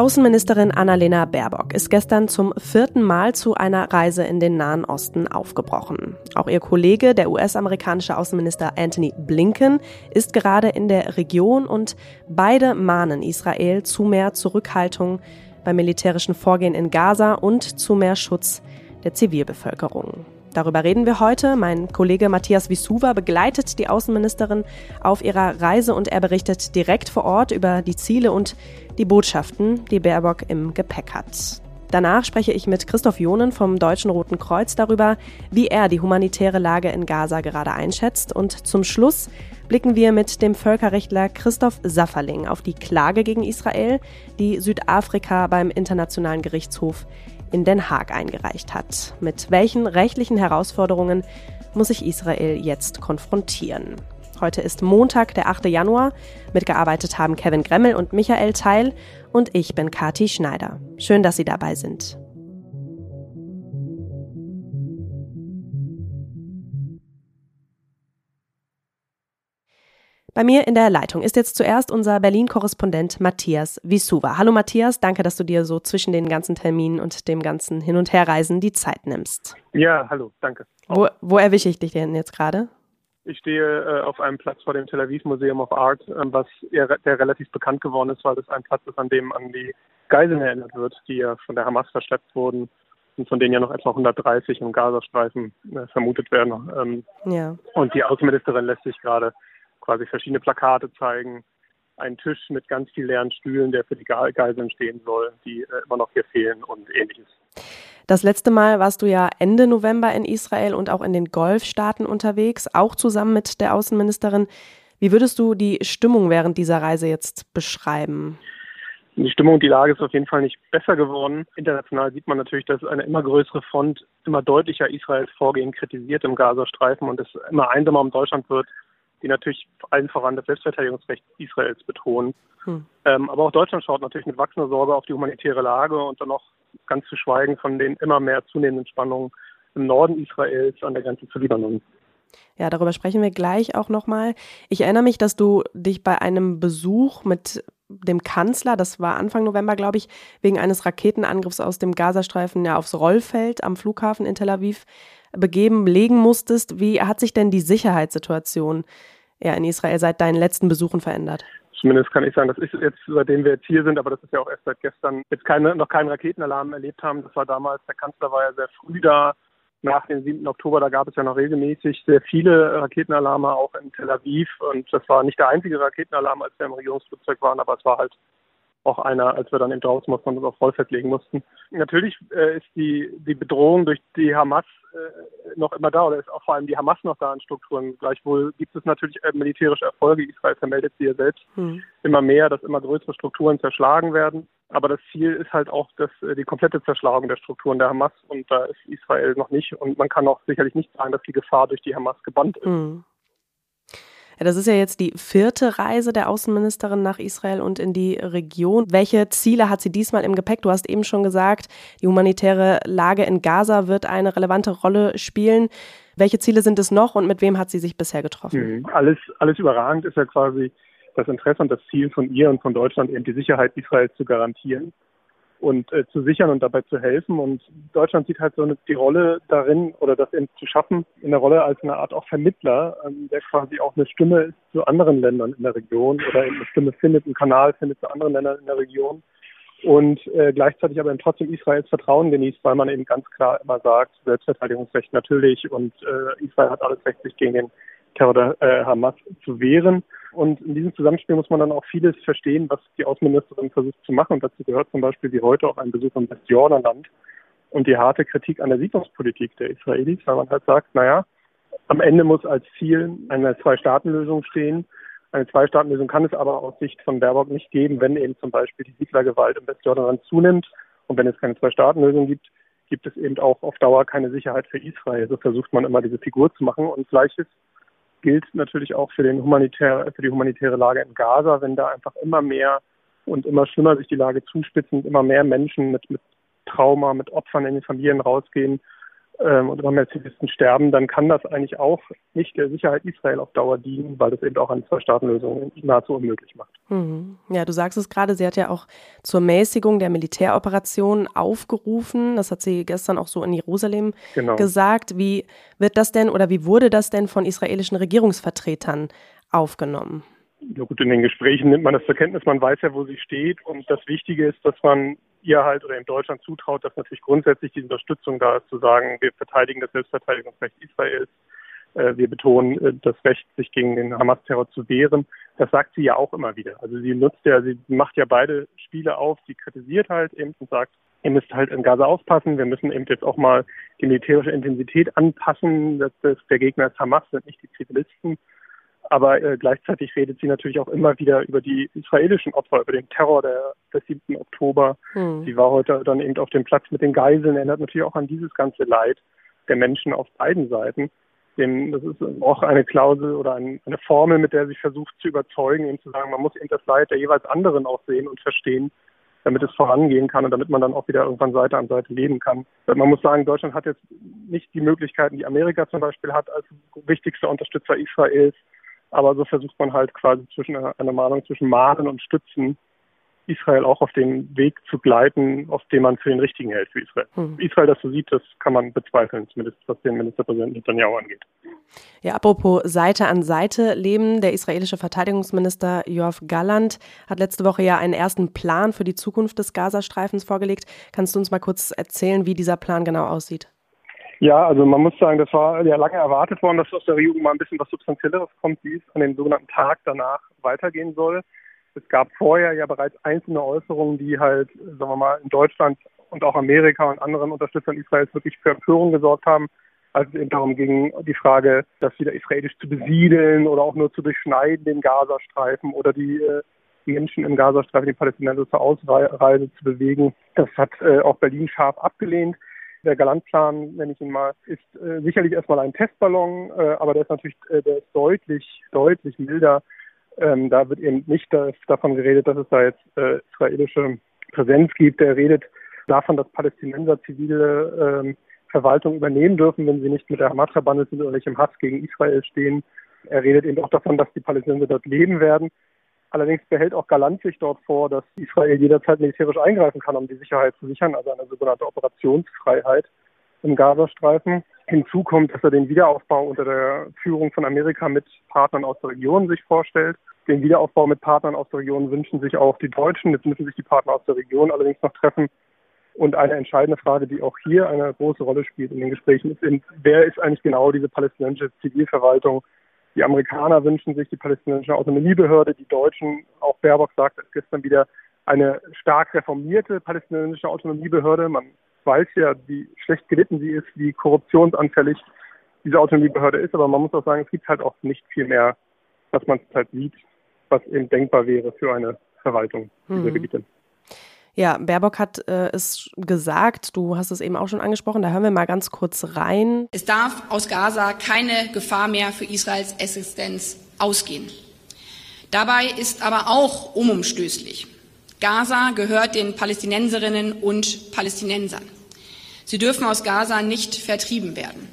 Außenministerin Annalena Baerbock ist gestern zum vierten Mal zu einer Reise in den Nahen Osten aufgebrochen. Auch ihr Kollege, der US-amerikanische Außenminister Anthony Blinken, ist gerade in der Region und beide mahnen Israel zu mehr Zurückhaltung beim militärischen Vorgehen in Gaza und zu mehr Schutz der Zivilbevölkerung. Darüber reden wir heute. Mein Kollege Matthias Wisuva begleitet die Außenministerin auf ihrer Reise und er berichtet direkt vor Ort über die Ziele und die Botschaften, die Baerbock im Gepäck hat. Danach spreche ich mit Christoph Jonen vom Deutschen Roten Kreuz darüber, wie er die humanitäre Lage in Gaza gerade einschätzt. Und zum Schluss blicken wir mit dem Völkerrechtler Christoph Safferling auf die Klage gegen Israel, die Südafrika beim Internationalen Gerichtshof in Den Haag eingereicht hat. Mit welchen rechtlichen Herausforderungen muss sich Israel jetzt konfrontieren? Heute ist Montag, der 8. Januar. Mitgearbeitet haben Kevin Gremmel und Michael Teil und ich bin Kati Schneider. Schön, dass Sie dabei sind. Bei mir in der Leitung ist jetzt zuerst unser Berlin-Korrespondent Matthias Wisuva. Hallo Matthias, danke, dass du dir so zwischen den ganzen Terminen und dem ganzen Hin- und Herreisen die Zeit nimmst. Ja, hallo, danke. Wo, wo erwische ich dich denn jetzt gerade? Ich stehe äh, auf einem Platz vor dem Tel Aviv Museum of Art, äh, was eher, der relativ bekannt geworden ist, weil es ein Platz ist, an dem an die Geiseln erinnert wird, die ja von der Hamas verschleppt wurden und von denen ja noch etwa 130 im Gazastreifen äh, vermutet werden. Ähm, ja. Und die Außenministerin lässt sich gerade quasi verschiedene Plakate zeigen, einen Tisch mit ganz vielen leeren Stühlen, der für die Geiseln stehen soll, die äh, immer noch hier fehlen und ähnliches. Das letzte Mal warst du ja Ende November in Israel und auch in den Golfstaaten unterwegs, auch zusammen mit der Außenministerin. Wie würdest du die Stimmung während dieser Reise jetzt beschreiben? Die Stimmung und die Lage ist auf jeden Fall nicht besser geworden. International sieht man natürlich, dass eine immer größere Front immer deutlicher Israels Vorgehen kritisiert im Gazastreifen und es immer einsamer um Deutschland wird die natürlich allen voran das Selbstverteidigungsrecht Israels betonen. Hm. Ähm, aber auch Deutschland schaut natürlich mit wachsender Sorge auf die humanitäre Lage und dann noch ganz zu schweigen von den immer mehr zunehmenden Spannungen im Norden Israels an der Grenze zu Libanon. Ja, darüber sprechen wir gleich auch nochmal. Ich erinnere mich, dass du dich bei einem Besuch mit dem Kanzler, das war Anfang November, glaube ich, wegen eines Raketenangriffs aus dem Gazastreifen ja aufs Rollfeld am Flughafen in Tel Aviv begeben, legen musstest. Wie hat sich denn die Sicherheitssituation ja, in Israel seit deinen letzten Besuchen verändert? Zumindest kann ich sagen, das ist jetzt, seitdem wir jetzt hier sind, aber das ist ja auch erst seit gestern, jetzt keine, noch keinen Raketenalarm erlebt haben. Das war damals, der Kanzler war ja sehr früh da, nach dem 7. Oktober, da gab es ja noch regelmäßig sehr viele Raketenalarme auch in Tel Aviv. Und das war nicht der einzige Raketenalarm, als wir im Regierungsflugzeug waren, aber es war halt auch einer, als wir dann mussten und uns auf Vollfett legen mussten. Natürlich äh, ist die, die Bedrohung durch die Hamas äh, noch immer da oder ist auch vor allem die Hamas noch da in Strukturen. Gleichwohl gibt es natürlich äh, militärische Erfolge. Israel vermeldet sie ja selbst hm. immer mehr, dass immer größere Strukturen zerschlagen werden. Aber das Ziel ist halt auch dass, äh, die komplette Zerschlagung der Strukturen der Hamas und da ist Israel noch nicht. Und man kann auch sicherlich nicht sagen, dass die Gefahr durch die Hamas gebannt ist. Hm. Ja, das ist ja jetzt die vierte Reise der Außenministerin nach Israel und in die Region. Welche Ziele hat sie diesmal im Gepäck? Du hast eben schon gesagt, die humanitäre Lage in Gaza wird eine relevante Rolle spielen. Welche Ziele sind es noch und mit wem hat sie sich bisher getroffen? Mhm. Alles, alles überragend ist ja quasi das Interesse und das Ziel von ihr und von Deutschland, eben die Sicherheit Israels zu garantieren und äh, zu sichern und dabei zu helfen. Und Deutschland sieht halt so eine, die Rolle darin oder das eben zu schaffen, in der Rolle als eine Art auch Vermittler, ähm, der quasi auch eine Stimme ist zu anderen Ländern in der Region oder eben eine Stimme findet, einen Kanal findet zu anderen Ländern in der Region und äh, gleichzeitig aber eben trotzdem Israels Vertrauen genießt, weil man eben ganz klar immer sagt, Selbstverteidigungsrecht natürlich und äh, Israel hat alles Recht, sich gegen den Terror der äh, Hamas zu wehren. Und in diesem Zusammenspiel muss man dann auch vieles verstehen, was die Außenministerin versucht zu machen. Und dazu gehört zum Beispiel wie heute auch ein Besuch im Westjordanland und die harte Kritik an der Siedlungspolitik der Israelis, weil man halt sagt, naja, am Ende muss als Ziel eine Zwei-Staaten-Lösung stehen. Eine Zwei-Staaten-Lösung kann es aber aus Sicht von Baerbock nicht geben, wenn eben zum Beispiel die Siedlergewalt im Westjordanland zunimmt. Und wenn es keine Zwei-Staaten-Lösung gibt, gibt es eben auch auf Dauer keine Sicherheit für Israel. So versucht man immer diese Figur zu machen. Und Gleiches gilt natürlich auch für, den humanitär, für die humanitäre Lage in Gaza, wenn da einfach immer mehr und immer schlimmer sich die Lage zuspitzt und immer mehr Menschen mit, mit Trauma, mit Opfern in den Familien rausgehen, ähm, und immer mehr Zivilisten sterben, dann kann das eigentlich auch nicht der Sicherheit Israel auf Dauer dienen, weil das eben auch eine Zwei-Staaten-Lösung nahezu unmöglich macht. Mhm. Ja, du sagst es gerade, sie hat ja auch zur Mäßigung der Militäroperation aufgerufen. Das hat sie gestern auch so in Jerusalem genau. gesagt. Wie wird das denn oder wie wurde das denn von israelischen Regierungsvertretern aufgenommen? Ja gut, in den Gesprächen nimmt man das zur Kenntnis, man weiß ja, wo sie steht. Und das Wichtige ist, dass man ihr halt oder in Deutschland zutraut, dass natürlich grundsätzlich die Unterstützung da ist, zu sagen, wir verteidigen das Selbstverteidigungsrecht Israels, äh, wir betonen äh, das Recht, sich gegen den Hamas-Terror zu wehren. Das sagt sie ja auch immer wieder. Also sie nutzt ja, sie macht ja beide Spiele auf. Sie kritisiert halt eben und sagt, ihr müsst halt in Gaza aufpassen. Wir müssen eben jetzt auch mal die militärische Intensität anpassen. Das, das, der Gegner ist Hamas, sind nicht die Zivilisten. Aber äh, gleichzeitig redet sie natürlich auch immer wieder über die israelischen Opfer, über den Terror der, des 7. Oktober. Hm. Sie war heute dann eben auf dem Platz mit den Geiseln, erinnert natürlich auch an dieses ganze Leid der Menschen auf beiden Seiten. Dem, das ist auch eine Klausel oder ein, eine Formel, mit der sie versucht zu überzeugen, eben zu sagen, man muss eben das Leid der jeweils anderen auch sehen und verstehen, damit es vorangehen kann und damit man dann auch wieder irgendwann Seite an Seite leben kann. Man muss sagen, Deutschland hat jetzt nicht die Möglichkeiten, die Amerika zum Beispiel hat, als wichtigster Unterstützer Israels aber so versucht man halt quasi zwischen einer Mahnung zwischen Mahnen und Stützen Israel auch auf den Weg zu gleiten, auf den man für den richtigen hält für Israel. Hm. Israel das so sieht, das kann man bezweifeln, zumindest was den Ministerpräsidenten Netanyahu angeht. Ja, apropos Seite an Seite leben, der israelische Verteidigungsminister Joachim Galland hat letzte Woche ja einen ersten Plan für die Zukunft des Gazastreifens vorgelegt. Kannst du uns mal kurz erzählen, wie dieser Plan genau aussieht? Ja, also man muss sagen, das war ja lange erwartet worden, dass aus der Regierung mal ein bisschen was Substanzielleres kommt, wie es an dem sogenannten Tag danach weitergehen soll. Es gab vorher ja bereits einzelne Äußerungen, die halt, sagen wir mal, in Deutschland und auch Amerika und anderen Unterstützern Israels wirklich für Empörung gesorgt haben, als es eben darum ging, die Frage, das wieder israelisch zu besiedeln oder auch nur zu durchschneiden, den Gazastreifen oder die äh, Menschen im Gazastreifen, die Palästinenser zur Ausreise zu bewegen. Das hat äh, auch Berlin scharf abgelehnt. Der Galantplan, nenne ich ihn mal, ist äh, sicherlich erstmal ein Testballon, äh, aber der ist natürlich äh, der ist deutlich, deutlich milder. Ähm, da wird eben nicht das, davon geredet, dass es da jetzt äh, israelische Präsenz gibt. Der redet davon, dass Palästinenser zivile ähm, Verwaltung übernehmen dürfen, wenn sie nicht mit der Hamas verbandelt sind oder nicht im Hass gegen Israel stehen. Er redet eben auch davon, dass die Palästinenser dort leben werden. Allerdings behält auch Galant sich dort vor, dass Israel jederzeit militärisch eingreifen kann, um die Sicherheit zu sichern, also eine sogenannte Operationsfreiheit im Gazastreifen. Hinzu kommt, dass er den Wiederaufbau unter der Führung von Amerika mit Partnern aus der Region sich vorstellt. Den Wiederaufbau mit Partnern aus der Region wünschen sich auch die Deutschen. Jetzt müssen sich die Partner aus der Region allerdings noch treffen. Und eine entscheidende Frage, die auch hier eine große Rolle spielt in den Gesprächen, ist, wer ist eigentlich genau diese palästinensische Zivilverwaltung, die Amerikaner wünschen sich die palästinensische Autonomiebehörde. Die Deutschen, auch Baerbock sagte es gestern wieder, eine stark reformierte palästinensische Autonomiebehörde. Man weiß ja, wie schlecht gelitten sie ist, wie korruptionsanfällig diese Autonomiebehörde ist. Aber man muss auch sagen, es gibt halt auch nicht viel mehr, was man halt sieht, was eben denkbar wäre für eine Verwaltung dieser mhm. Gebiete. Ja, Baerbock hat äh, es gesagt, du hast es eben auch schon angesprochen, da hören wir mal ganz kurz rein. Es darf aus Gaza keine Gefahr mehr für Israels Existenz ausgehen. Dabei ist aber auch unumstößlich. Gaza gehört den Palästinenserinnen und Palästinensern. Sie dürfen aus Gaza nicht vertrieben werden.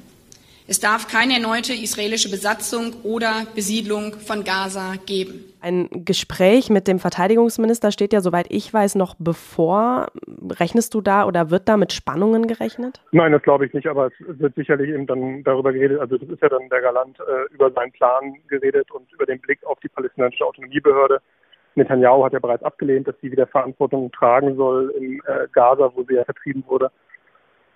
Es darf keine erneute israelische Besatzung oder Besiedlung von Gaza geben. Ein Gespräch mit dem Verteidigungsminister steht ja, soweit ich weiß, noch bevor. Rechnest du da oder wird da mit Spannungen gerechnet? Nein, das glaube ich nicht, aber es wird sicherlich eben dann darüber geredet. Also das ist ja dann der Galant äh, über seinen Plan geredet und über den Blick auf die palästinensische Autonomiebehörde. Netanyahu hat ja bereits abgelehnt, dass sie wieder Verantwortung tragen soll in äh, Gaza, wo sie ja vertrieben wurde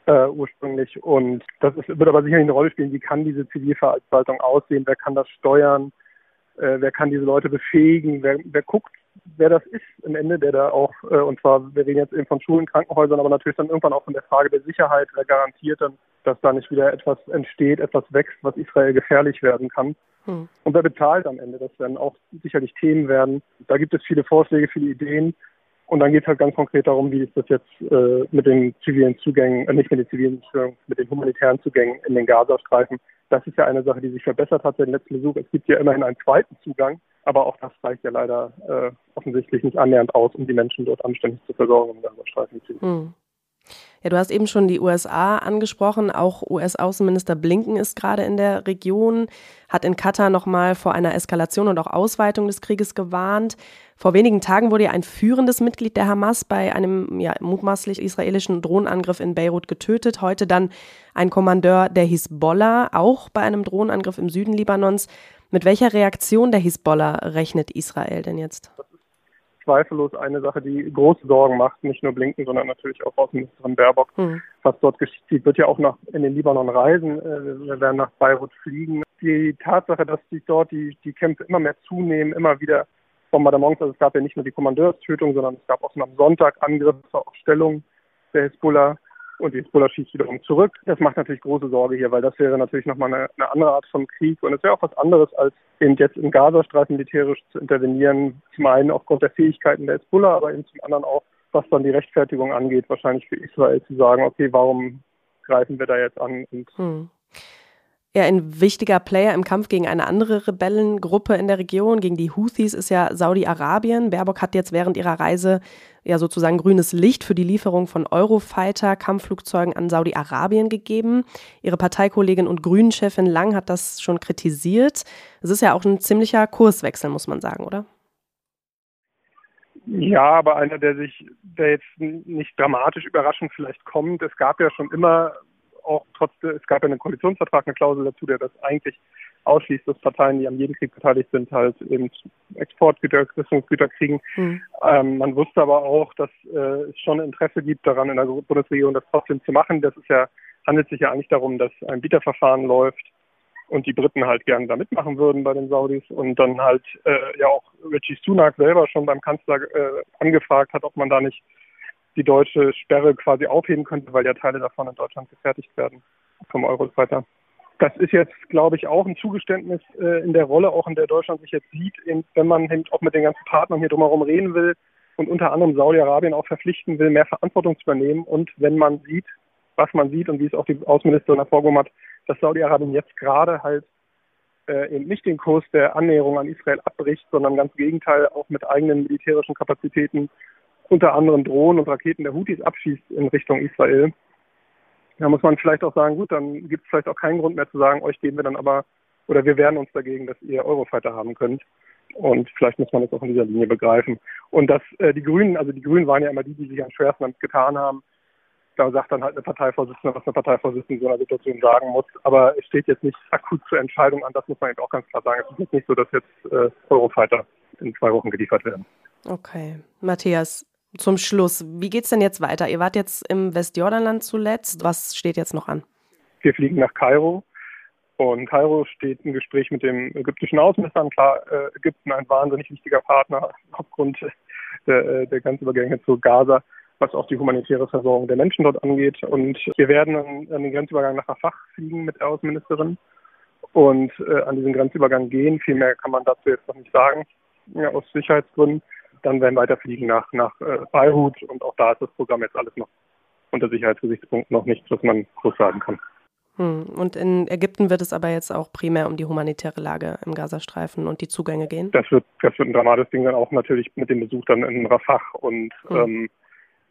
äh, ursprünglich. Und das ist, wird aber sicherlich eine Rolle spielen, wie kann diese Zivilverwaltung aussehen, wer kann das steuern, äh, wer kann diese Leute befähigen, wer, wer guckt, wer das ist im Ende, der da auch, äh, und zwar, wir reden jetzt eben von Schulen, Krankenhäusern, aber natürlich dann irgendwann auch von der Frage der Sicherheit, wer garantiert dann, dass da nicht wieder etwas entsteht, etwas wächst, was Israel gefährlich werden kann. Hm. Und wer bezahlt am Ende? Das werden auch sicherlich Themen werden. Da gibt es viele Vorschläge, viele Ideen. Und dann geht es halt ganz konkret darum, wie ist das jetzt äh, mit den zivilen Zugängen, äh, nicht mit den zivilen, mit den humanitären Zugängen in den Gazastreifen. Das ist ja eine Sache, die sich verbessert hat dem letzten Besuch. Es gibt ja immerhin einen zweiten Zugang, aber auch das reicht ja leider äh, offensichtlich nicht annähernd aus, um die Menschen dort anständig zu versorgen im Gazastreifen. Hm. Ja, du hast eben schon die USA angesprochen. Auch US-Außenminister Blinken ist gerade in der Region, hat in Katar nochmal vor einer Eskalation und auch Ausweitung des Krieges gewarnt. Vor wenigen Tagen wurde ja ein führendes Mitglied der Hamas bei einem ja, mutmaßlich israelischen Drohnenangriff in Beirut getötet. Heute dann ein Kommandeur der Hisbollah, auch bei einem Drohnenangriff im Süden Libanons. Mit welcher Reaktion der Hisbollah rechnet Israel denn jetzt? zweifellos eine Sache, die große Sorgen macht, nicht nur Blinken, sondern natürlich auch Außenministerin Baerbock. Mhm. Was dort geschieht, sie wird ja auch nach, in den Libanon reisen, äh, wir werden nach Beirut fliegen. Die Tatsache, dass sich dort die, die Kämpfe immer mehr zunehmen, immer wieder Bombardements, also es gab ja nicht nur die Kommandeurstötung, sondern es gab auch am Sonntag Angriffe auf Stellung der Hisbollah und die Hezbollah schießt wiederum zurück. Das macht natürlich große Sorge hier, weil das wäre natürlich nochmal eine, eine andere Art von Krieg und es wäre auch was anderes, als eben jetzt im Gazastreifen militärisch zu intervenieren. Zum einen aufgrund der Fähigkeiten der Hezbollah, aber eben zum anderen auch, was dann die Rechtfertigung angeht, wahrscheinlich für Israel zu sagen, okay, warum greifen wir da jetzt an und hm ja, ein wichtiger Player im Kampf gegen eine andere Rebellengruppe in der Region, gegen die Houthis, ist ja Saudi-Arabien. Baerbock hat jetzt während ihrer Reise ja sozusagen grünes Licht für die Lieferung von Eurofighter-Kampfflugzeugen an Saudi-Arabien gegeben. Ihre Parteikollegin und Grünen-Chefin Lang hat das schon kritisiert. Es ist ja auch ein ziemlicher Kurswechsel, muss man sagen, oder? Ja, aber einer, der sich, der jetzt nicht dramatisch überraschend vielleicht kommt. Es gab ja schon immer auch trotzdem, es gab ja einen Koalitionsvertrag, eine Klausel dazu, der das eigentlich ausschließt, dass Parteien, die an jedem Krieg beteiligt sind, halt eben Exportgüter, Rüstungsgüter kriegen. Mhm. Ähm, man wusste aber auch, dass äh, es schon Interesse gibt daran, in der Bundesregierung das trotzdem zu machen. Das ist ja, handelt sich ja eigentlich darum, dass ein Bieterverfahren läuft und die Briten halt gerne da mitmachen würden bei den Saudis und dann halt äh, ja auch Richie Sunak selber schon beim Kanzler äh, angefragt hat, ob man da nicht die deutsche Sperre quasi aufheben könnte, weil ja Teile davon in Deutschland gefertigt werden vom Eurofighter. Das ist jetzt, glaube ich, auch ein Zugeständnis äh, in der Rolle, auch in der Deutschland sich jetzt sieht, in, wenn man auch mit den ganzen Partnern hier drumherum reden will und unter anderem Saudi-Arabien auch verpflichten will, mehr Verantwortung zu übernehmen. Und wenn man sieht, was man sieht und wie es auch die Außenministerin hervorgehoben hat, dass Saudi-Arabien jetzt gerade halt äh, eben nicht den Kurs der Annäherung an Israel abbricht, sondern ganz im Gegenteil auch mit eigenen militärischen Kapazitäten unter anderem Drohnen und Raketen der Houthis abschießt in Richtung Israel, da muss man vielleicht auch sagen, gut, dann gibt es vielleicht auch keinen Grund mehr zu sagen, euch geben wir dann aber, oder wir wehren uns dagegen, dass ihr Eurofighter haben könnt. Und vielleicht muss man das auch in dieser Linie begreifen. Und dass äh, die Grünen, also die Grünen waren ja immer die, die sich am schwersten getan haben. Da sagt dann halt eine Parteivorsitzende, was eine Parteivorsitzende in so einer Situation sagen muss. Aber es steht jetzt nicht akut zur Entscheidung an, das muss man jetzt auch ganz klar sagen. Es ist nicht so, dass jetzt äh, Eurofighter in zwei Wochen geliefert werden. Okay. Matthias, zum Schluss, wie geht es denn jetzt weiter? Ihr wart jetzt im Westjordanland zuletzt. Was steht jetzt noch an? Wir fliegen nach Kairo. Und Kairo steht ein Gespräch mit dem ägyptischen Außenminister. Klar, äh, Ägypten ein wahnsinnig wichtiger Partner aufgrund der, äh, der Grenzübergänge zu Gaza, was auch die humanitäre Versorgung der Menschen dort angeht. Und wir werden an, an den Grenzübergang nach Rafah fliegen mit der Außenministerin und äh, an diesen Grenzübergang gehen. Viel mehr kann man dazu jetzt noch nicht sagen, ja, aus Sicherheitsgründen dann werden weiterfliegen nach, nach äh, Beirut und auch da ist das Programm jetzt alles noch unter Sicherheitsgesichtspunkten noch nichts, was man groß sagen kann. Hm. Und in Ägypten wird es aber jetzt auch primär um die humanitäre Lage im Gazastreifen und die Zugänge gehen? Das wird, das wird ein dramatisches Ding dann auch natürlich mit dem Besuch dann in Rafah und hm. ähm,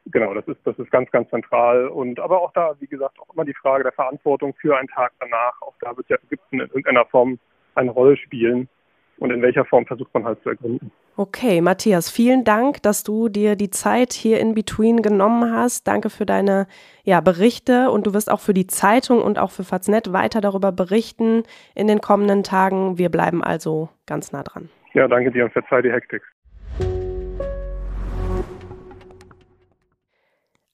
genau, das ist, das ist ganz, ganz zentral. Und aber auch da, wie gesagt, auch immer die Frage der Verantwortung für einen Tag danach. Auch da wird ja Ägypten in irgendeiner Form eine Rolle spielen und in welcher Form versucht man halt zu ergründen. Okay, Matthias, vielen Dank, dass du dir die Zeit hier in Between genommen hast. Danke für deine ja, Berichte und du wirst auch für die Zeitung und auch für Faznet weiter darüber berichten in den kommenden Tagen. Wir bleiben also ganz nah dran. Ja, danke dir und verzeih die Hektik.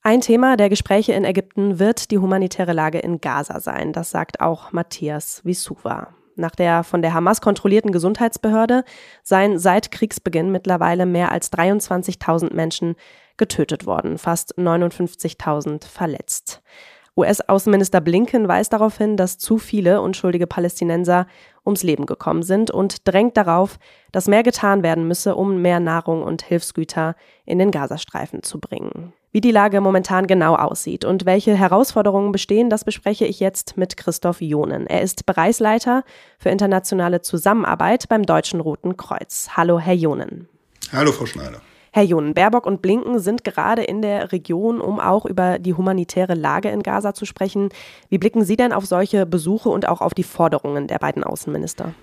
Ein Thema der Gespräche in Ägypten wird die humanitäre Lage in Gaza sein. Das sagt auch Matthias Visuva. Nach der von der Hamas kontrollierten Gesundheitsbehörde seien seit Kriegsbeginn mittlerweile mehr als 23.000 Menschen getötet worden, fast 59.000 verletzt. US-Außenminister Blinken weist darauf hin, dass zu viele unschuldige Palästinenser ums Leben gekommen sind und drängt darauf, dass mehr getan werden müsse, um mehr Nahrung und Hilfsgüter in den Gazastreifen zu bringen. Wie die Lage momentan genau aussieht und welche Herausforderungen bestehen, das bespreche ich jetzt mit Christoph Jonen. Er ist Bereichsleiter für internationale Zusammenarbeit beim Deutschen Roten Kreuz. Hallo, Herr Jonen. Hallo, Frau Schneider. Herr Jun, Baerbock und Blinken sind gerade in der Region, um auch über die humanitäre Lage in Gaza zu sprechen. Wie blicken Sie denn auf solche Besuche und auch auf die Forderungen der beiden Außenminister?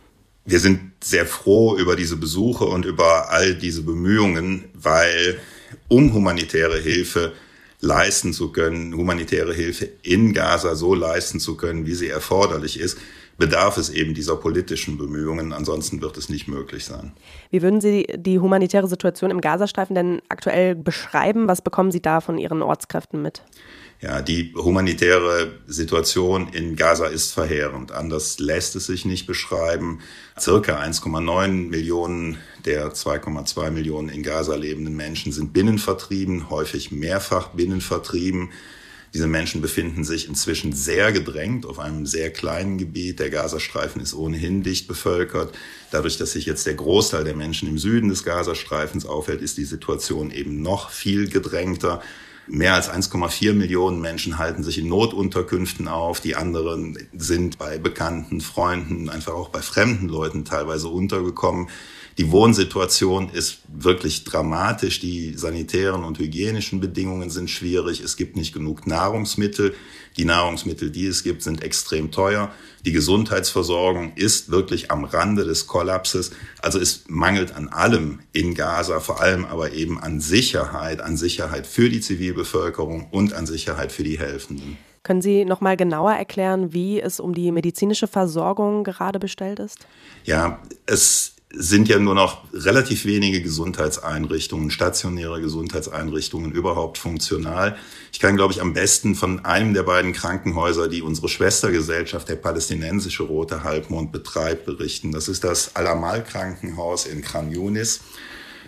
Wir sind sehr froh über diese Besuche und über all diese Bemühungen, weil um humanitäre Hilfe leisten zu können, humanitäre Hilfe in Gaza so leisten zu können, wie sie erforderlich ist, bedarf es eben dieser politischen Bemühungen. Ansonsten wird es nicht möglich sein. Wie würden Sie die humanitäre Situation im Gazastreifen denn aktuell beschreiben? Was bekommen Sie da von Ihren Ortskräften mit? Ja, die humanitäre Situation in Gaza ist verheerend. Anders lässt es sich nicht beschreiben. Circa 1,9 Millionen der 2,2 Millionen in Gaza lebenden Menschen sind binnenvertrieben, häufig mehrfach binnenvertrieben. Diese Menschen befinden sich inzwischen sehr gedrängt auf einem sehr kleinen Gebiet. Der Gazastreifen ist ohnehin dicht bevölkert. Dadurch, dass sich jetzt der Großteil der Menschen im Süden des Gazastreifens aufhält, ist die Situation eben noch viel gedrängter. Mehr als 1,4 Millionen Menschen halten sich in Notunterkünften auf. Die anderen sind bei Bekannten, Freunden, einfach auch bei fremden Leuten teilweise untergekommen. Die Wohnsituation ist wirklich dramatisch. Die sanitären und hygienischen Bedingungen sind schwierig. Es gibt nicht genug Nahrungsmittel. Die Nahrungsmittel, die es gibt, sind extrem teuer. Die Gesundheitsversorgung ist wirklich am Rande des Kollapses. Also es mangelt an allem in Gaza, vor allem aber eben an Sicherheit, an Sicherheit für die Zivilbevölkerung und an Sicherheit für die Helfenden. Können Sie noch mal genauer erklären, wie es um die medizinische Versorgung gerade bestellt ist? Ja, es sind ja nur noch relativ wenige Gesundheitseinrichtungen, stationäre Gesundheitseinrichtungen überhaupt funktional. Ich kann, glaube ich, am besten von einem der beiden Krankenhäuser, die unsere Schwestergesellschaft, der palästinensische Rote Halbmond, betreibt, berichten. Das ist das Al-Amal-Krankenhaus in Khan Yunis.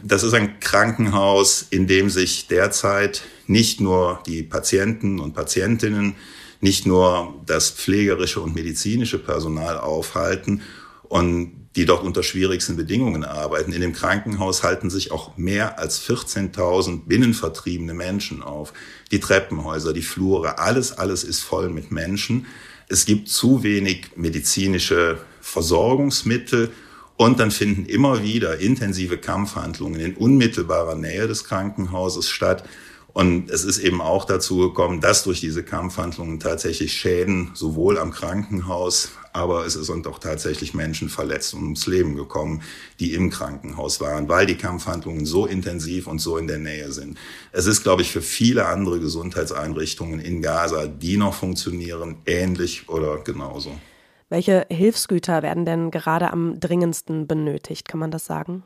Das ist ein Krankenhaus, in dem sich derzeit nicht nur die Patienten und Patientinnen, nicht nur das pflegerische und medizinische Personal aufhalten und die dort unter schwierigsten Bedingungen arbeiten. In dem Krankenhaus halten sich auch mehr als 14.000 binnenvertriebene Menschen auf. Die Treppenhäuser, die Flure, alles, alles ist voll mit Menschen. Es gibt zu wenig medizinische Versorgungsmittel und dann finden immer wieder intensive Kampfhandlungen in unmittelbarer Nähe des Krankenhauses statt. Und es ist eben auch dazu gekommen, dass durch diese Kampfhandlungen tatsächlich Schäden sowohl am Krankenhaus, aber es sind auch tatsächlich Menschen verletzt und ums Leben gekommen, die im Krankenhaus waren, weil die Kampfhandlungen so intensiv und so in der Nähe sind. Es ist, glaube ich, für viele andere Gesundheitseinrichtungen in Gaza, die noch funktionieren, ähnlich oder genauso. Welche Hilfsgüter werden denn gerade am dringendsten benötigt? Kann man das sagen?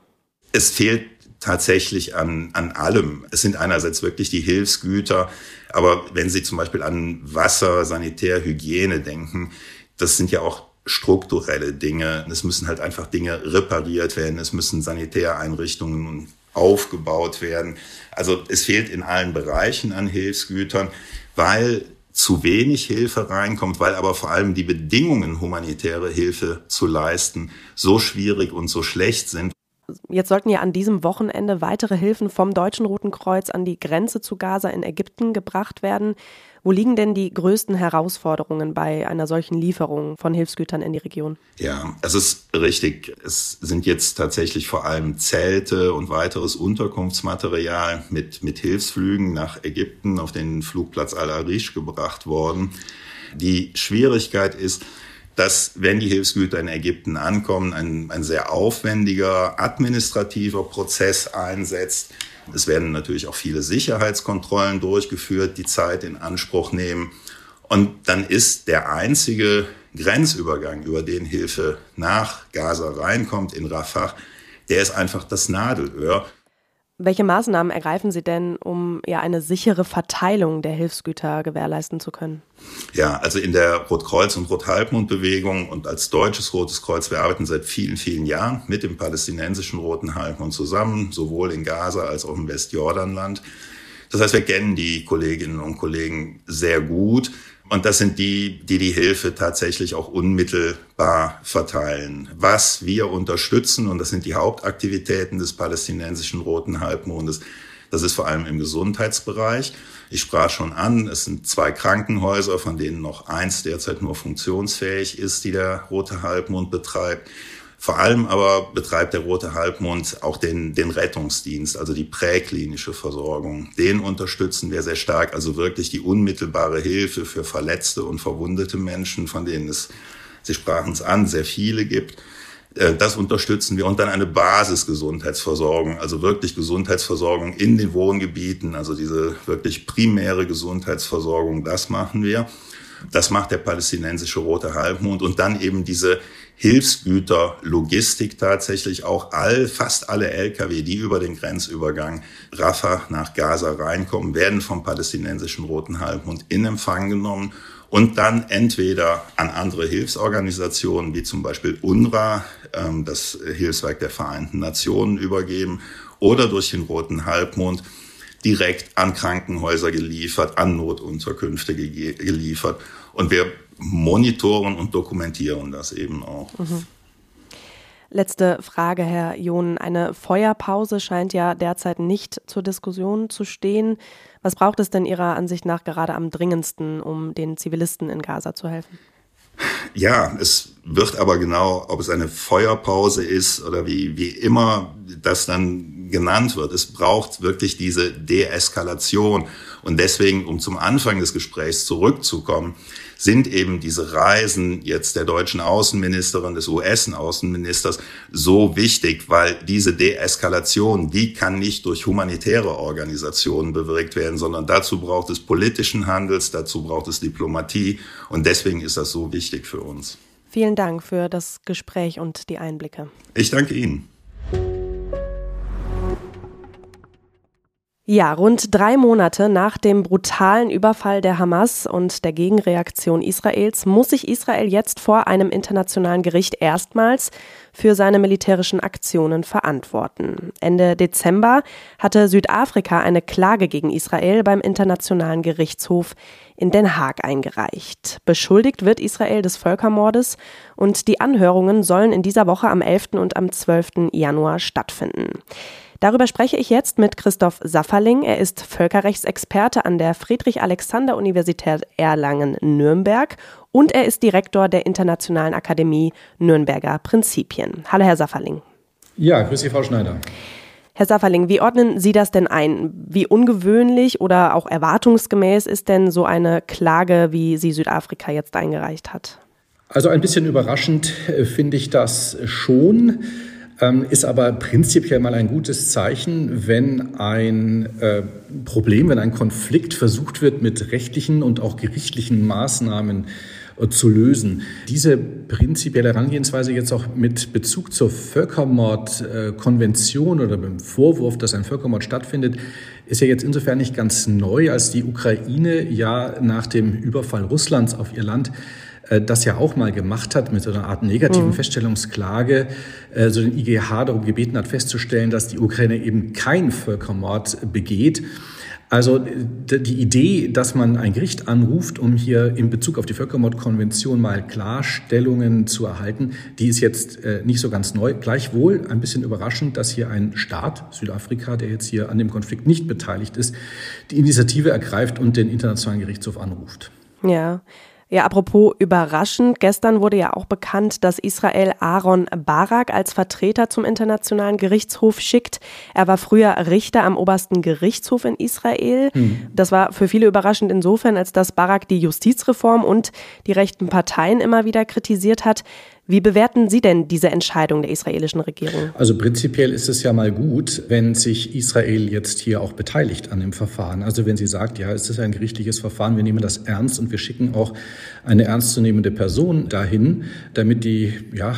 Es fehlt tatsächlich an, an allem. Es sind einerseits wirklich die Hilfsgüter, aber wenn Sie zum Beispiel an Wasser, Sanitär, Hygiene denken, das sind ja auch strukturelle Dinge. Es müssen halt einfach Dinge repariert werden, es müssen Sanitäreinrichtungen aufgebaut werden. Also es fehlt in allen Bereichen an Hilfsgütern, weil zu wenig Hilfe reinkommt, weil aber vor allem die Bedingungen, humanitäre Hilfe zu leisten, so schwierig und so schlecht sind. Jetzt sollten ja an diesem Wochenende weitere Hilfen vom Deutschen Roten Kreuz an die Grenze zu Gaza in Ägypten gebracht werden. Wo liegen denn die größten Herausforderungen bei einer solchen Lieferung von Hilfsgütern in die Region? Ja, es ist richtig. Es sind jetzt tatsächlich vor allem Zelte und weiteres Unterkunftsmaterial mit, mit Hilfsflügen nach Ägypten auf den Flugplatz Al-Arish gebracht worden. Die Schwierigkeit ist, dass, wenn die Hilfsgüter in Ägypten ankommen, ein, ein sehr aufwendiger administrativer Prozess einsetzt. Es werden natürlich auch viele Sicherheitskontrollen durchgeführt, die Zeit in Anspruch nehmen. Und dann ist der einzige Grenzübergang, über den Hilfe nach Gaza reinkommt, in Rafah, der ist einfach das Nadelöhr. Welche Maßnahmen ergreifen Sie denn, um ja eine sichere Verteilung der Hilfsgüter gewährleisten zu können? Ja, also in der Rotkreuz- und Rothalbmond-Bewegung und als deutsches Rotes Kreuz, wir arbeiten seit vielen, vielen Jahren mit dem palästinensischen Roten Halbmond zusammen, sowohl in Gaza als auch im Westjordanland. Das heißt, wir kennen die Kolleginnen und Kollegen sehr gut. Und das sind die, die die Hilfe tatsächlich auch unmittelbar verteilen. Was wir unterstützen, und das sind die Hauptaktivitäten des palästinensischen Roten Halbmondes, das ist vor allem im Gesundheitsbereich. Ich sprach schon an, es sind zwei Krankenhäuser, von denen noch eins derzeit nur funktionsfähig ist, die der Rote Halbmond betreibt. Vor allem aber betreibt der Rote Halbmond auch den, den Rettungsdienst, also die präklinische Versorgung. Den unterstützen wir sehr stark, also wirklich die unmittelbare Hilfe für verletzte und verwundete Menschen, von denen es, Sie sprachen es an, sehr viele gibt. Äh, das unterstützen wir und dann eine Basisgesundheitsversorgung, also wirklich Gesundheitsversorgung in den Wohngebieten, also diese wirklich primäre Gesundheitsversorgung, das machen wir. Das macht der palästinensische Rote Halbmond und dann eben diese Hilfsgüter, Logistik tatsächlich auch all, fast alle Lkw, die über den Grenzübergang Rafah nach Gaza reinkommen, werden vom palästinensischen Roten Halbmond in Empfang genommen und dann entweder an andere Hilfsorganisationen wie zum Beispiel UNRWA, ähm, das Hilfswerk der Vereinten Nationen, übergeben oder durch den Roten Halbmond direkt an Krankenhäuser geliefert, an Notunterkünfte geliefert. Und wir monitoren und dokumentieren das eben auch. Mhm. Letzte Frage, Herr John. Eine Feuerpause scheint ja derzeit nicht zur Diskussion zu stehen. Was braucht es denn Ihrer Ansicht nach gerade am dringendsten, um den Zivilisten in Gaza zu helfen? Ja, es wird aber genau, ob es eine Feuerpause ist oder wie, wie immer das dann genannt wird. Es braucht wirklich diese Deeskalation. Und deswegen, um zum Anfang des Gesprächs zurückzukommen, sind eben diese Reisen jetzt der deutschen Außenministerin, des US-Außenministers so wichtig, weil diese Deeskalation, die kann nicht durch humanitäre Organisationen bewirkt werden, sondern dazu braucht es politischen Handels, dazu braucht es Diplomatie und deswegen ist das so wichtig für uns. Vielen Dank für das Gespräch und die Einblicke. Ich danke Ihnen. Ja, rund drei Monate nach dem brutalen Überfall der Hamas und der Gegenreaktion Israels muss sich Israel jetzt vor einem internationalen Gericht erstmals für seine militärischen Aktionen verantworten. Ende Dezember hatte Südafrika eine Klage gegen Israel beim Internationalen Gerichtshof in Den Haag eingereicht. Beschuldigt wird Israel des Völkermordes und die Anhörungen sollen in dieser Woche am 11. und am 12. Januar stattfinden. Darüber spreche ich jetzt mit Christoph Safferling. Er ist Völkerrechtsexperte an der Friedrich-Alexander-Universität Erlangen-Nürnberg und er ist Direktor der Internationalen Akademie Nürnberger Prinzipien. Hallo, Herr Safferling. Ja, grüße Sie, Frau Schneider. Herr Safferling, wie ordnen Sie das denn ein? Wie ungewöhnlich oder auch erwartungsgemäß ist denn so eine Klage, wie sie Südafrika jetzt eingereicht hat? Also ein bisschen überraschend äh, finde ich das schon. Ähm, ist aber prinzipiell mal ein gutes Zeichen, wenn ein äh, Problem, wenn ein Konflikt versucht wird, mit rechtlichen und auch gerichtlichen Maßnahmen äh, zu lösen. Diese prinzipielle Herangehensweise jetzt auch mit Bezug zur Völkermordkonvention oder beim Vorwurf, dass ein Völkermord stattfindet, ist ja jetzt insofern nicht ganz neu, als die Ukraine ja nach dem Überfall Russlands auf ihr Land äh, das ja auch mal gemacht hat mit so einer Art negativen mhm. Feststellungsklage, äh, so den IGH darum gebeten hat festzustellen, dass die Ukraine eben kein Völkermord begeht. Also die Idee, dass man ein Gericht anruft, um hier in Bezug auf die Völkermordkonvention mal Klarstellungen zu erhalten, die ist jetzt äh, nicht so ganz neu. Gleichwohl ein bisschen überraschend, dass hier ein Staat, Südafrika, der jetzt hier an dem Konflikt nicht beteiligt ist, die Initiative ergreift und den Internationalen Gerichtshof anruft. Ja, ja, apropos überraschend, gestern wurde ja auch bekannt, dass Israel Aaron Barak als Vertreter zum Internationalen Gerichtshof schickt. Er war früher Richter am obersten Gerichtshof in Israel. Hm. Das war für viele überraschend insofern, als dass Barak die Justizreform und die rechten Parteien immer wieder kritisiert hat. Wie bewerten Sie denn diese Entscheidung der israelischen Regierung? Also prinzipiell ist es ja mal gut, wenn sich Israel jetzt hier auch beteiligt an dem Verfahren. Also wenn sie sagt, ja, es ist ein gerichtliches Verfahren, wir nehmen das ernst und wir schicken auch eine ernstzunehmende Person dahin, damit die ja,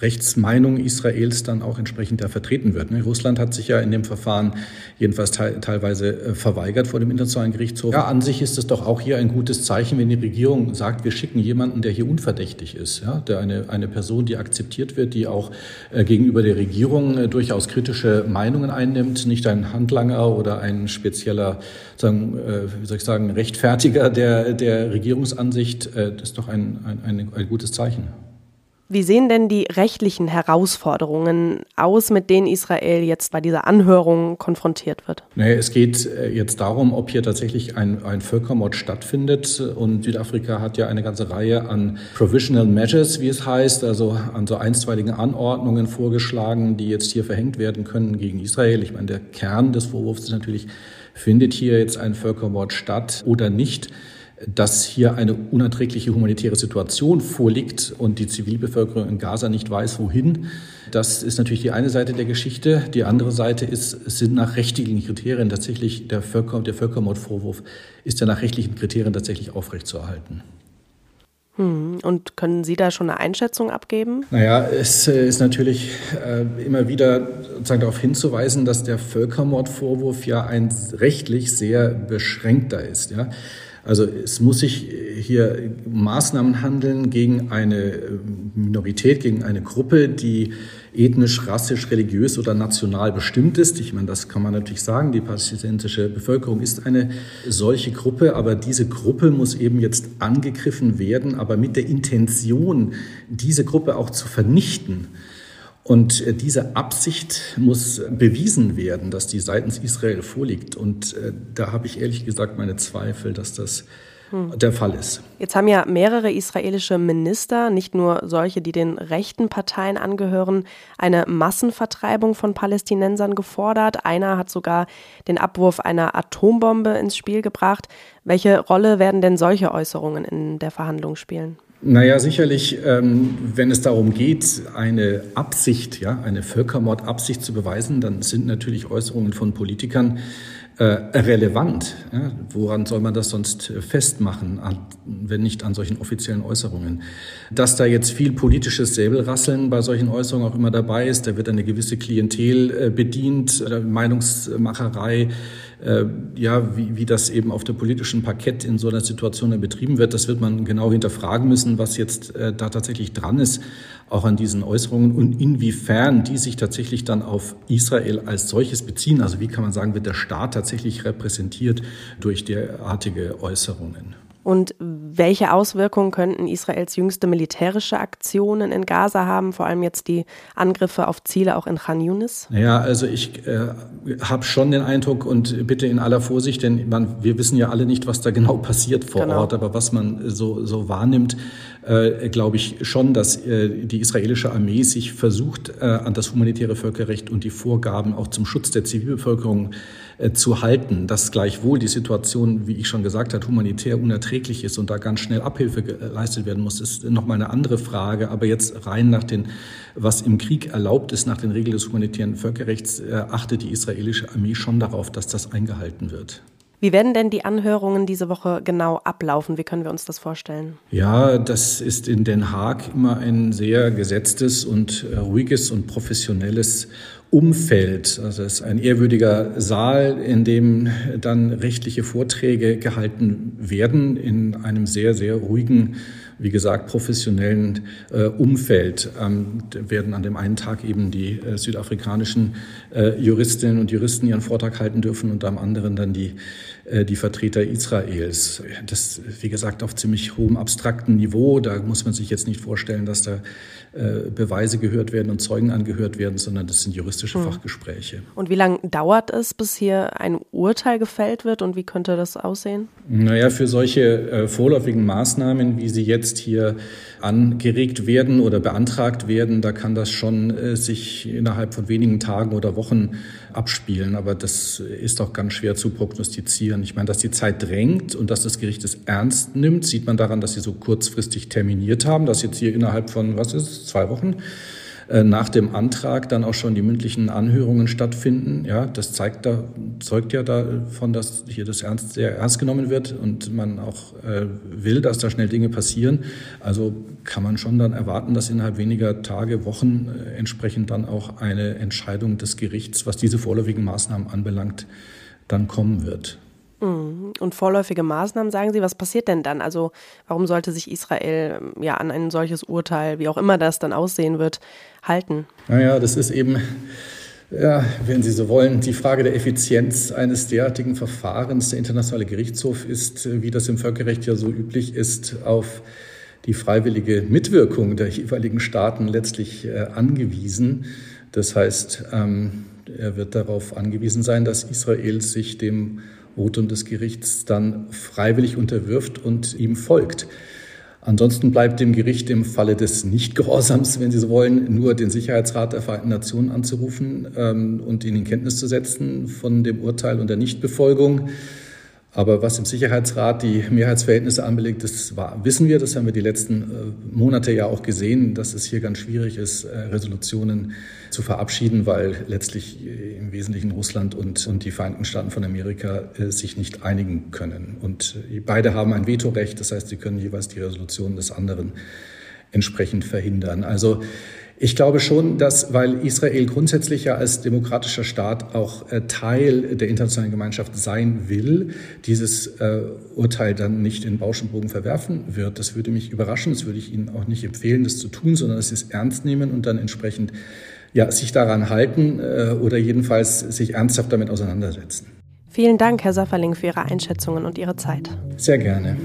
Rechtsmeinung Israels dann auch entsprechend da vertreten wird. Ne? Russland hat sich ja in dem Verfahren jedenfalls te teilweise äh, verweigert vor dem Internationalen Gerichtshof. Ja, an sich ist es doch auch hier ein gutes Zeichen, wenn die Regierung sagt, wir schicken jemanden, der hier unverdächtig ist, ja, der eine, eine eine Person, die akzeptiert wird, die auch äh, gegenüber der Regierung äh, durchaus kritische Meinungen einnimmt, nicht ein Handlanger oder ein spezieller, sagen, äh, wie soll ich sagen, Rechtfertiger der, der Regierungsansicht. das ist doch ein, ein, ein, ein gutes Zeichen. Wie sehen denn die rechtlichen Herausforderungen aus, mit denen Israel jetzt bei dieser Anhörung konfrontiert wird? Naja, es geht äh, jetzt darum, ob hier tatsächlich ein, ein Völkermord stattfindet. Und Südafrika hat ja eine ganze Reihe an Provisional Measures, wie es heißt, also an so einstweiligen Anordnungen vorgeschlagen, die jetzt hier verhängt werden können gegen Israel. Ich meine, der Kern des Vorwurfs ist natürlich, findet hier jetzt ein Völkermord statt oder nicht? Dass hier eine unerträgliche humanitäre Situation vorliegt und die Zivilbevölkerung in Gaza nicht weiß, wohin. Das ist natürlich die eine Seite der Geschichte. Die andere Seite ist, es sind nach rechtlichen Kriterien tatsächlich, der, Völker, der Völkermordvorwurf ist ja nach rechtlichen Kriterien tatsächlich aufrechtzuerhalten. Hm, und können Sie da schon eine Einschätzung abgeben? Naja, es äh, ist natürlich äh, immer wieder sozusagen darauf hinzuweisen, dass der Völkermordvorwurf ja ein rechtlich sehr beschränkter ist. Ja? Also es muss sich hier Maßnahmen handeln gegen eine äh, Minorität, gegen eine Gruppe, die ethnisch, rassisch, religiös oder national bestimmt ist. Ich meine, das kann man natürlich sagen. Die palästinensische Bevölkerung ist eine solche Gruppe, aber diese Gruppe muss eben jetzt angegriffen werden, aber mit der Intention, diese Gruppe auch zu vernichten. Und äh, diese Absicht muss bewiesen werden, dass die seitens Israel vorliegt. Und äh, da habe ich ehrlich gesagt meine Zweifel, dass das hm. der Fall ist. Jetzt haben ja mehrere israelische Minister, nicht nur solche, die den rechten Parteien angehören, eine Massenvertreibung von Palästinensern gefordert. Einer hat sogar den Abwurf einer Atombombe ins Spiel gebracht. Welche Rolle werden denn solche Äußerungen in der Verhandlung spielen? Naja, sicherlich, ähm, wenn es darum geht, eine Absicht, ja, eine Völkermordabsicht zu beweisen, dann sind natürlich Äußerungen von Politikern äh, relevant. Ja? Woran soll man das sonst festmachen, an, wenn nicht an solchen offiziellen Äußerungen? Dass da jetzt viel politisches Säbelrasseln bei solchen Äußerungen auch immer dabei ist, da wird eine gewisse Klientel äh, bedient, äh, Meinungsmacherei äh, ja, wie, wie das eben auf der politischen Parkett in so einer Situation dann betrieben wird, das wird man genau hinterfragen müssen, was jetzt äh, da tatsächlich dran ist, auch an diesen Äußerungen und inwiefern die sich tatsächlich dann auf Israel als solches beziehen. Also wie kann man sagen, wird der Staat tatsächlich repräsentiert durch derartige Äußerungen? Und welche Auswirkungen könnten Israels jüngste militärische Aktionen in Gaza haben, vor allem jetzt die Angriffe auf Ziele auch in Khan Yunis? Naja, also ich äh, habe schon den Eindruck und bitte in aller Vorsicht, denn man, wir wissen ja alle nicht, was da genau passiert vor genau. Ort, aber was man so, so wahrnimmt, äh, glaube ich schon, dass äh, die israelische Armee sich versucht, äh, an das humanitäre Völkerrecht und die Vorgaben auch zum Schutz der Zivilbevölkerung äh, zu halten, dass gleichwohl die Situation, wie ich schon gesagt habe, humanitär unerträglich ist und da ganz schnell Abhilfe geleistet werden muss, ist nochmal eine andere Frage. Aber jetzt rein nach den, was im Krieg erlaubt ist, nach den Regeln des humanitären Völkerrechts, äh, achtet die israelische Armee schon darauf, dass das eingehalten wird. Wie werden denn die Anhörungen diese Woche genau ablaufen? Wie können wir uns das vorstellen? Ja, das ist in Den Haag immer ein sehr gesetztes und äh, ruhiges und professionelles Umfeld. Also es ist ein ehrwürdiger Saal, in dem dann rechtliche Vorträge gehalten werden in einem sehr, sehr ruhigen, wie gesagt, professionellen äh, Umfeld. Ähm, werden an dem einen Tag eben die äh, südafrikanischen äh, Juristinnen und Juristen ihren Vortrag halten dürfen und am anderen dann die äh, die Vertreter Israels. Das, wie gesagt, auf ziemlich hohem abstrakten Niveau. Da muss man sich jetzt nicht vorstellen, dass da äh, Beweise gehört werden und Zeugen angehört werden, sondern das sind juristische hm. Fachgespräche. Und wie lange dauert es, bis hier ein Urteil gefällt wird und wie könnte das aussehen? Naja, für solche äh, vorläufigen Maßnahmen, wie sie jetzt hier angeregt werden oder beantragt werden, da kann das schon äh, sich innerhalb von wenigen Tagen oder Wochen abspielen. Aber das ist auch ganz schwer zu prognostizieren. Ich meine, dass die Zeit drängt und dass das Gericht es ernst nimmt, sieht man daran, dass sie so kurzfristig terminiert haben, dass jetzt hier innerhalb von, was ist zwei Wochen äh, nach dem Antrag dann auch schon die mündlichen Anhörungen stattfinden. Ja, das zeigt da, zeugt ja davon, dass hier das ernst, sehr ernst genommen wird und man auch äh, will, dass da schnell Dinge passieren. Also kann man schon dann erwarten, dass innerhalb weniger Tage, Wochen äh, entsprechend dann auch eine Entscheidung des Gerichts, was diese vorläufigen Maßnahmen anbelangt, dann kommen wird. Mhm. Und vorläufige Maßnahmen, sagen Sie, was passiert denn dann? Also warum sollte sich Israel ähm, ja an ein solches Urteil, wie auch immer das dann aussehen wird, halten? Naja, das ist eben, ja, wenn Sie so wollen, die Frage der Effizienz eines derartigen Verfahrens. Der Internationale Gerichtshof ist, wie das im Völkerrecht ja so üblich ist, auf die freiwillige Mitwirkung der jeweiligen Staaten letztlich äh, angewiesen. Das heißt, ähm, er wird darauf angewiesen sein, dass Israel sich dem Votum des Gerichts dann freiwillig unterwirft und ihm folgt. Ansonsten bleibt dem Gericht im Falle des Nichtgehorsams, wenn Sie so wollen, nur den Sicherheitsrat der Vereinten Nationen anzurufen ähm, und ihn in Kenntnis zu setzen von dem Urteil und der Nichtbefolgung. Aber was im Sicherheitsrat die Mehrheitsverhältnisse anbelangt, das war, wissen wir, das haben wir die letzten äh, Monate ja auch gesehen, dass es hier ganz schwierig ist, äh, Resolutionen zu verabschieden, weil letztlich äh, im Wesentlichen Russland und, und die Vereinigten Staaten von Amerika sich nicht einigen können. Und beide haben ein Vetorecht, das heißt, sie können jeweils die Resolution des anderen entsprechend verhindern. Also ich glaube schon, dass, weil Israel grundsätzlich ja als demokratischer Staat auch äh, Teil der internationalen Gemeinschaft sein will, dieses äh, Urteil dann nicht in Bauschenbogen verwerfen wird. Das würde mich überraschen. Das würde ich Ihnen auch nicht empfehlen, das zu tun, sondern dass Sie es ernst nehmen und dann entsprechend ja, sich daran halten äh, oder jedenfalls sich ernsthaft damit auseinandersetzen. Vielen Dank, Herr Safferling, für Ihre Einschätzungen und Ihre Zeit. Sehr gerne.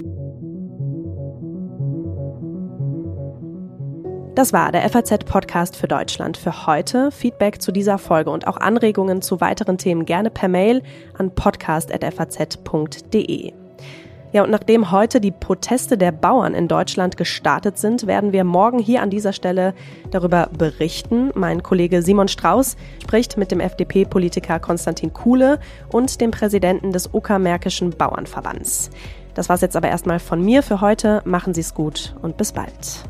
Das war der FAZ-Podcast für Deutschland für heute. Feedback zu dieser Folge und auch Anregungen zu weiteren Themen gerne per Mail an podcast.faz.de. Ja, und nachdem heute die Proteste der Bauern in Deutschland gestartet sind, werden wir morgen hier an dieser Stelle darüber berichten. Mein Kollege Simon Strauß spricht mit dem FDP-Politiker Konstantin Kuhle und dem Präsidenten des Uckermärkischen Bauernverbands. Das war's jetzt aber erstmal von mir für heute. Machen Sie es gut und bis bald.